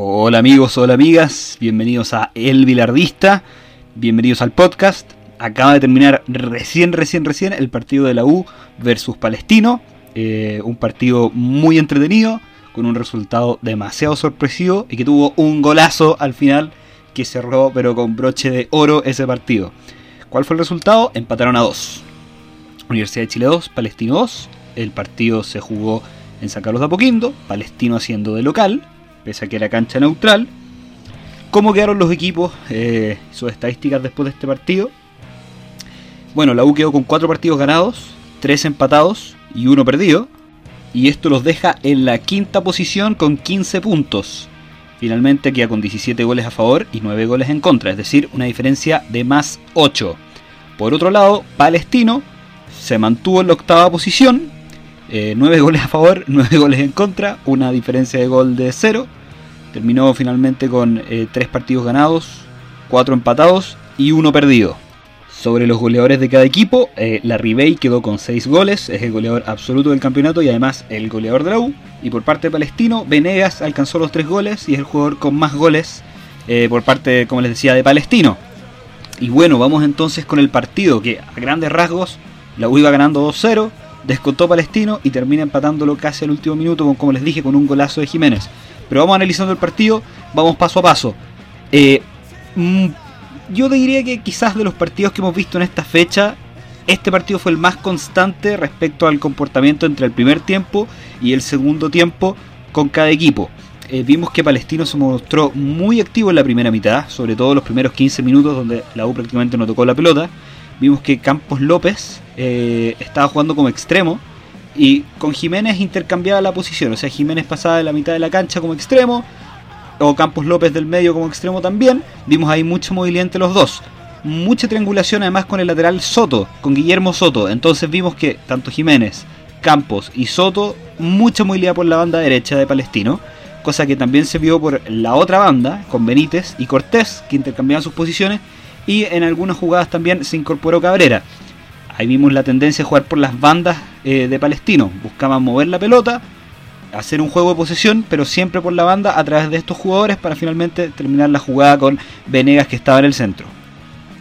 Hola amigos, hola amigas, bienvenidos a El Bilardista, bienvenidos al podcast. Acaba de terminar recién, recién, recién el partido de la U versus Palestino. Eh, un partido muy entretenido, con un resultado demasiado sorpresivo y que tuvo un golazo al final que cerró pero con broche de oro ese partido. ¿Cuál fue el resultado? Empataron a 2. Universidad de Chile 2, Palestino 2. El partido se jugó en San Carlos de Apoquindo, Palestino haciendo de local, pese a que era cancha neutral. ¿Cómo quedaron los equipos? Eh, sus estadísticas después de este partido. Bueno, la U quedó con 4 partidos ganados, 3 empatados y 1 perdido. Y esto los deja en la quinta posición con 15 puntos. Finalmente queda con 17 goles a favor y 9 goles en contra, es decir, una diferencia de más 8. Por otro lado, Palestino se mantuvo en la octava posición 9 eh, goles a favor, 9 goles en contra, una diferencia de gol de 0. Terminó finalmente con 3 eh, partidos ganados, 4 empatados y 1 perdido. Sobre los goleadores de cada equipo, eh, la Ribey quedó con 6 goles, es el goleador absoluto del campeonato y además el goleador de la U. Y por parte de Palestino, Venegas alcanzó los 3 goles y es el jugador con más goles por parte, como les decía, de Palestino. Y bueno, vamos entonces con el partido que a grandes rasgos la U iba ganando 2-0 descontó Palestino y termina empatándolo casi al último minuto, como les dije, con un golazo de Jiménez. Pero vamos analizando el partido, vamos paso a paso. Eh, mm, yo diría que quizás de los partidos que hemos visto en esta fecha, este partido fue el más constante respecto al comportamiento entre el primer tiempo y el segundo tiempo con cada equipo. Eh, vimos que Palestino se mostró muy activo en la primera mitad, sobre todo los primeros 15 minutos donde la U prácticamente no tocó la pelota vimos que Campos López eh, estaba jugando como extremo y con Jiménez intercambiaba la posición. O sea, Jiménez pasaba de la mitad de la cancha como extremo o Campos López del medio como extremo también. Vimos ahí mucha movilidad entre los dos. Mucha triangulación además con el lateral Soto, con Guillermo Soto. Entonces vimos que tanto Jiménez, Campos y Soto, mucha movilidad por la banda derecha de Palestino. Cosa que también se vio por la otra banda, con Benítez y Cortés, que intercambiaban sus posiciones y en algunas jugadas también se incorporó Cabrera. Ahí vimos la tendencia a jugar por las bandas eh, de Palestino. Buscaban mover la pelota, hacer un juego de posesión, pero siempre por la banda a través de estos jugadores para finalmente terminar la jugada con Venegas que estaba en el centro.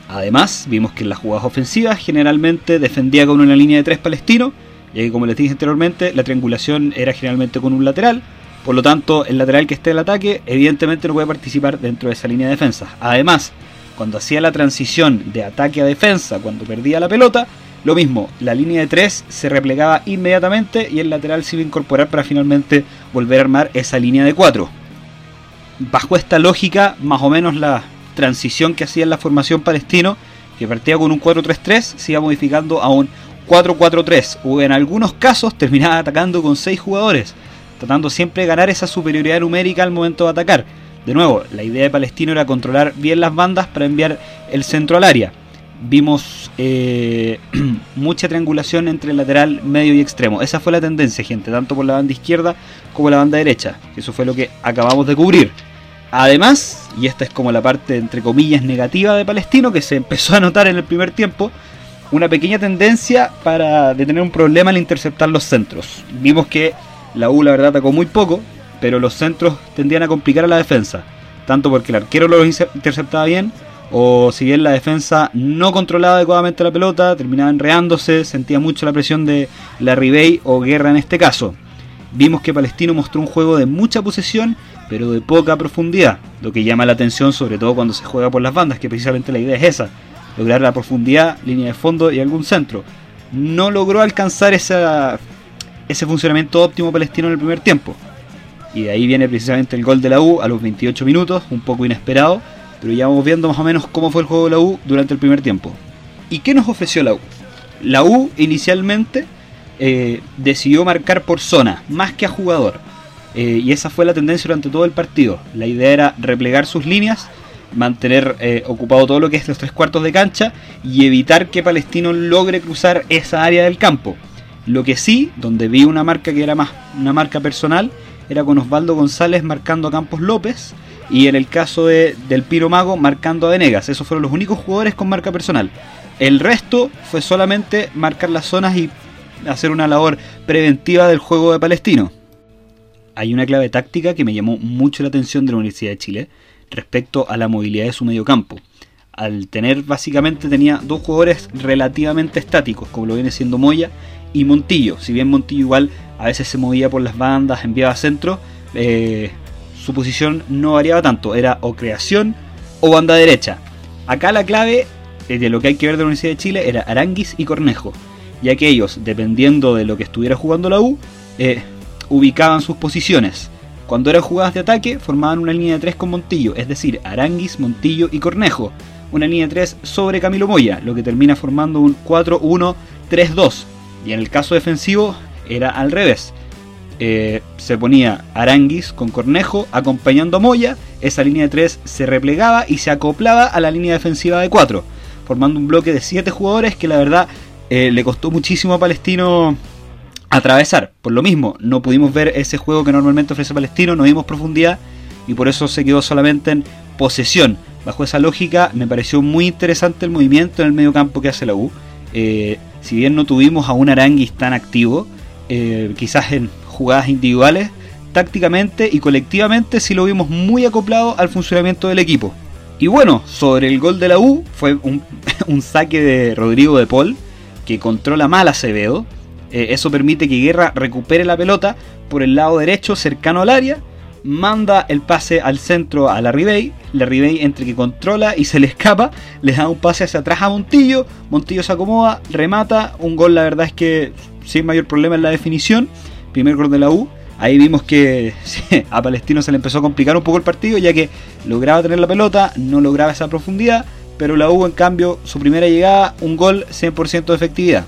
Además, vimos que en las jugadas ofensivas generalmente defendía con una línea de tres palestino, y que como les dije anteriormente, la triangulación era generalmente con un lateral. Por lo tanto, el lateral que esté en el ataque, evidentemente no puede participar dentro de esa línea de defensa. Además, cuando hacía la transición de ataque a defensa, cuando perdía la pelota, lo mismo, la línea de 3 se replegaba inmediatamente y el lateral se iba a incorporar para finalmente volver a armar esa línea de 4. Bajo esta lógica, más o menos la transición que hacía en la formación palestino, que partía con un 4-3-3, se iba modificando a un 4-4-3, o en algunos casos terminaba atacando con 6 jugadores, tratando siempre de ganar esa superioridad numérica al momento de atacar de nuevo, la idea de Palestino era controlar bien las bandas para enviar el centro al área. Vimos eh, mucha triangulación entre lateral, medio y extremo. Esa fue la tendencia, gente, tanto por la banda izquierda como la banda derecha. Eso fue lo que acabamos de cubrir. Además, y esta es como la parte entre comillas negativa de Palestino que se empezó a notar en el primer tiempo, una pequeña tendencia para de tener un problema al interceptar los centros. Vimos que la U la verdad atacó muy poco, pero los centros tendían a complicar a la defensa, tanto porque el arquero lo interceptaba bien, o si bien la defensa no controlaba adecuadamente la pelota, terminaba enreándose, sentía mucho la presión de la Ribey o Guerra en este caso. Vimos que Palestino mostró un juego de mucha posesión, pero de poca profundidad, lo que llama la atención sobre todo cuando se juega por las bandas, que precisamente la idea es esa, lograr la profundidad, línea de fondo y algún centro. No logró alcanzar esa, ese funcionamiento óptimo palestino en el primer tiempo. Y de ahí viene precisamente el gol de la U a los 28 minutos, un poco inesperado, pero ya vamos viendo más o menos cómo fue el juego de la U durante el primer tiempo. ¿Y qué nos ofreció la U? La U inicialmente eh, decidió marcar por zona, más que a jugador. Eh, y esa fue la tendencia durante todo el partido. La idea era replegar sus líneas, mantener eh, ocupado todo lo que es los tres cuartos de cancha y evitar que Palestino logre cruzar esa área del campo. Lo que sí, donde vi una marca que era más una marca personal, era con Osvaldo González marcando a Campos López y en el caso de, del Piro Mago marcando a Venegas. Esos fueron los únicos jugadores con marca personal. El resto fue solamente marcar las zonas y hacer una labor preventiva del juego de Palestino. hay una clave táctica que me llamó mucho la atención de la Universidad de Chile respecto a la movilidad de su mediocampo. Al tener básicamente tenía dos jugadores relativamente estáticos, como lo viene siendo Moya y Montillo. Si bien Montillo igual a veces se movía por las bandas, enviaba centro, eh, su posición no variaba tanto, era o creación o banda derecha. Acá la clave eh, de lo que hay que ver de la Universidad de Chile era Aranguis y Cornejo, ya que ellos, dependiendo de lo que estuviera jugando la U, eh, ubicaban sus posiciones. Cuando eran jugadas de ataque, formaban una línea de 3 con Montillo, es decir, Aranguis, Montillo y Cornejo. Una línea de 3 sobre Camilo Moya, lo que termina formando un 4-1-3-2. Y en el caso defensivo era al revés. Eh, se ponía Aranguis con Cornejo acompañando a Moya, esa línea de 3 se replegaba y se acoplaba a la línea defensiva de 4, formando un bloque de 7 jugadores que la verdad eh, le costó muchísimo a Palestino atravesar. Por lo mismo, no pudimos ver ese juego que normalmente ofrece Palestino, no vimos profundidad y por eso se quedó solamente en posesión. Bajo esa lógica, me pareció muy interesante el movimiento en el medio campo que hace la U. Eh, si bien no tuvimos a un Aranguis tan activo, quizás en jugadas individuales, tácticamente y colectivamente sí lo vimos muy acoplado al funcionamiento del equipo. Y bueno, sobre el gol de la U, fue un, saque de Rodrigo de Paul, que controla mal a Acevedo, eh, eso permite que Guerra recupere la pelota por el lado derecho cercano al área, manda el pase al centro a la Ribey, la Ribey entre que controla y se le escapa, le da un pase hacia atrás a Montillo, Montillo se acomoda, remata, un gol la verdad es que sin mayor problema en la definición, primer gol de la U, ahí vimos que a Palestino se le empezó a complicar un poco el partido ya que lograba tener la pelota, no lograba esa profundidad, pero la U en cambio su primera llegada, un gol 100% de efectividad.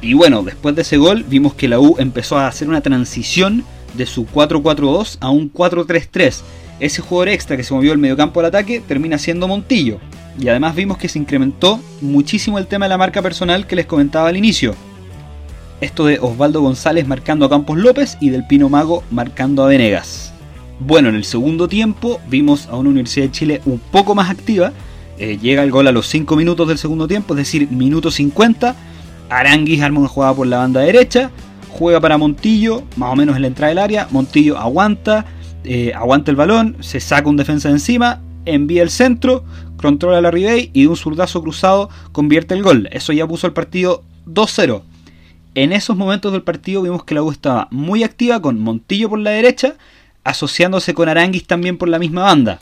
Y bueno, después de ese gol vimos que la U empezó a hacer una transición de su 4-4-2 a un 4-3-3. Ese jugador extra que se movió el mediocampo al ataque termina siendo Montillo. Y además vimos que se incrementó muchísimo el tema de la marca personal que les comentaba al inicio. Esto de Osvaldo González marcando a Campos López y del Pino Mago marcando a Venegas. Bueno, en el segundo tiempo vimos a una Universidad de Chile un poco más activa. Eh, llega el gol a los 5 minutos del segundo tiempo, es decir, minuto 50 Aranguis arma una jugada por la banda derecha, juega para Montillo, más o menos en la entrada del área, Montillo aguanta, eh, aguanta el balón, se saca un defensa de encima, envía el centro, controla la Ribey y de un zurdazo cruzado convierte el gol. Eso ya puso el partido 2-0. En esos momentos del partido vimos que la U estaba muy activa con Montillo por la derecha, asociándose con Aranguis también por la misma banda.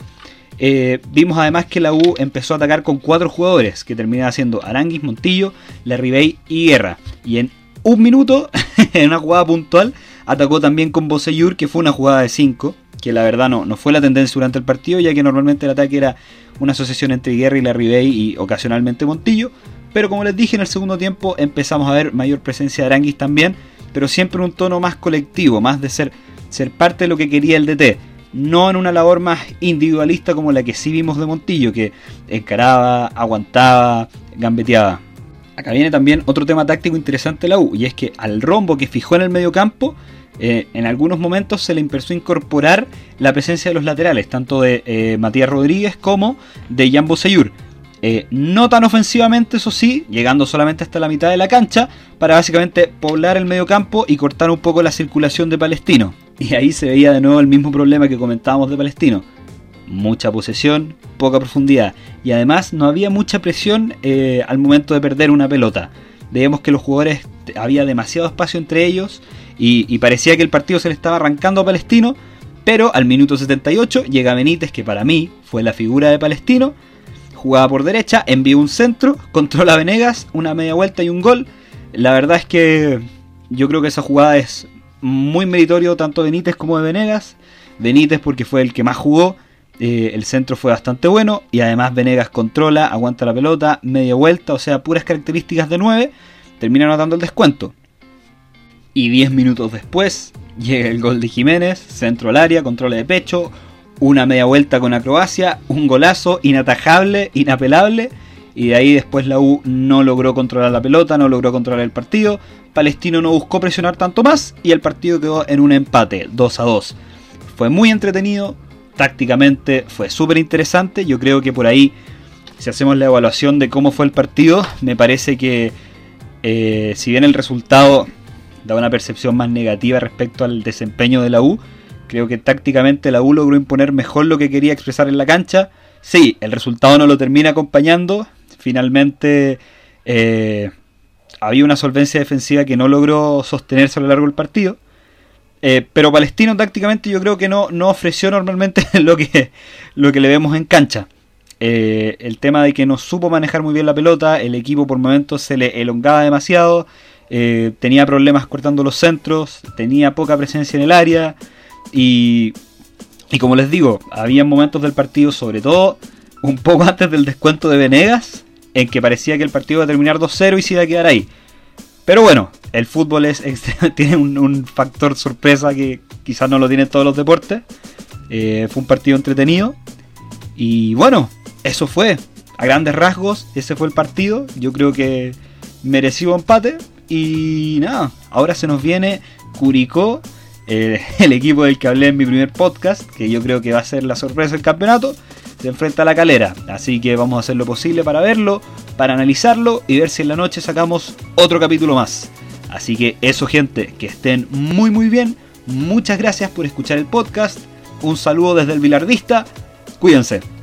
Eh, vimos además que la U empezó a atacar con cuatro jugadores, que terminaban siendo Aranguis, Montillo, Larribey y Guerra. Y en un minuto, en una jugada puntual, atacó también con Boseyur, que fue una jugada de 5, que la verdad no, no fue la tendencia durante el partido, ya que normalmente el ataque era una asociación entre Guerra y Larribey y ocasionalmente Montillo. Pero como les dije, en el segundo tiempo empezamos a ver mayor presencia de Aranguis también, pero siempre en un tono más colectivo, más de ser, ser parte de lo que quería el DT no en una labor más individualista como la que sí vimos de Montillo, que encaraba, aguantaba, gambeteaba. Acá viene también otro tema táctico interesante de la U, y es que al rombo que fijó en el medio campo, eh, en algunos momentos se le empezó a incorporar la presencia de los laterales, tanto de eh, Matías Rodríguez como de Jan Boseyur. Eh, no tan ofensivamente, eso sí, llegando solamente hasta la mitad de la cancha, para básicamente poblar el medio campo y cortar un poco la circulación de Palestino. Y ahí se veía de nuevo el mismo problema que comentábamos de Palestino. Mucha posesión, poca profundidad. Y además no había mucha presión eh, al momento de perder una pelota. Veíamos que los jugadores había demasiado espacio entre ellos y, y parecía que el partido se le estaba arrancando a Palestino. Pero al minuto 78 llega Benítez, que para mí fue la figura de Palestino. Jugaba por derecha, envió un centro, controla Venegas, una media vuelta y un gol. La verdad es que yo creo que esa jugada es muy meritorio tanto de Benítez como de Venegas. Benítez porque fue el que más jugó, eh, el centro fue bastante bueno y además Venegas controla, aguanta la pelota, media vuelta, o sea, puras características de 9, termina anotando el descuento. Y 10 minutos después llega el gol de Jiménez, centro al área, control de pecho, una media vuelta con acrobacia, un golazo inatajable, inapelable y de ahí después la U no logró controlar la pelota, no logró controlar el partido. Palestino no buscó presionar tanto más y el partido quedó en un empate, 2 a 2. Fue muy entretenido, tácticamente fue súper interesante. Yo creo que por ahí, si hacemos la evaluación de cómo fue el partido, me parece que eh, si bien el resultado da una percepción más negativa respecto al desempeño de la U, Creo que tácticamente la U logró imponer mejor lo que quería expresar en la cancha. Sí, el resultado no lo termina acompañando. Finalmente eh, había una solvencia defensiva que no logró sostenerse a lo largo del partido. Eh, pero Palestino tácticamente yo creo que no, no ofreció normalmente lo que, lo que le vemos en cancha. Eh, el tema de que no supo manejar muy bien la pelota, el equipo por momentos se le elongaba demasiado, tenía problemas cortando los centros, tenía poca presencia en el área y, y como les digo, había momentos del partido, sobre todo un poco antes del descuento de Venegas, en que parecía que el partido iba a terminar 2-0 y se iba a quedar ahí. Pero bueno, el fútbol es, tiene un, factor sorpresa que quizás no lo tienen todos los deportes. Eh, fue un partido entretenido. Y bueno, eso fue. A grandes rasgos, ese fue el partido. Yo creo que mereció empate. Y nada, ahora se nos viene Curicó, eh, el equipo del que hablé en mi primer podcast, que yo creo que va a ser la sorpresa del campeonato se enfrenta a la calera. Así que vamos a hacer lo posible para verlo, para analizarlo y ver si en la noche sacamos otro capítulo más. Así que eso gente, que estén muy muy bien. Muchas gracias por escuchar el podcast. Un saludo desde el Bilardista. Cuídense.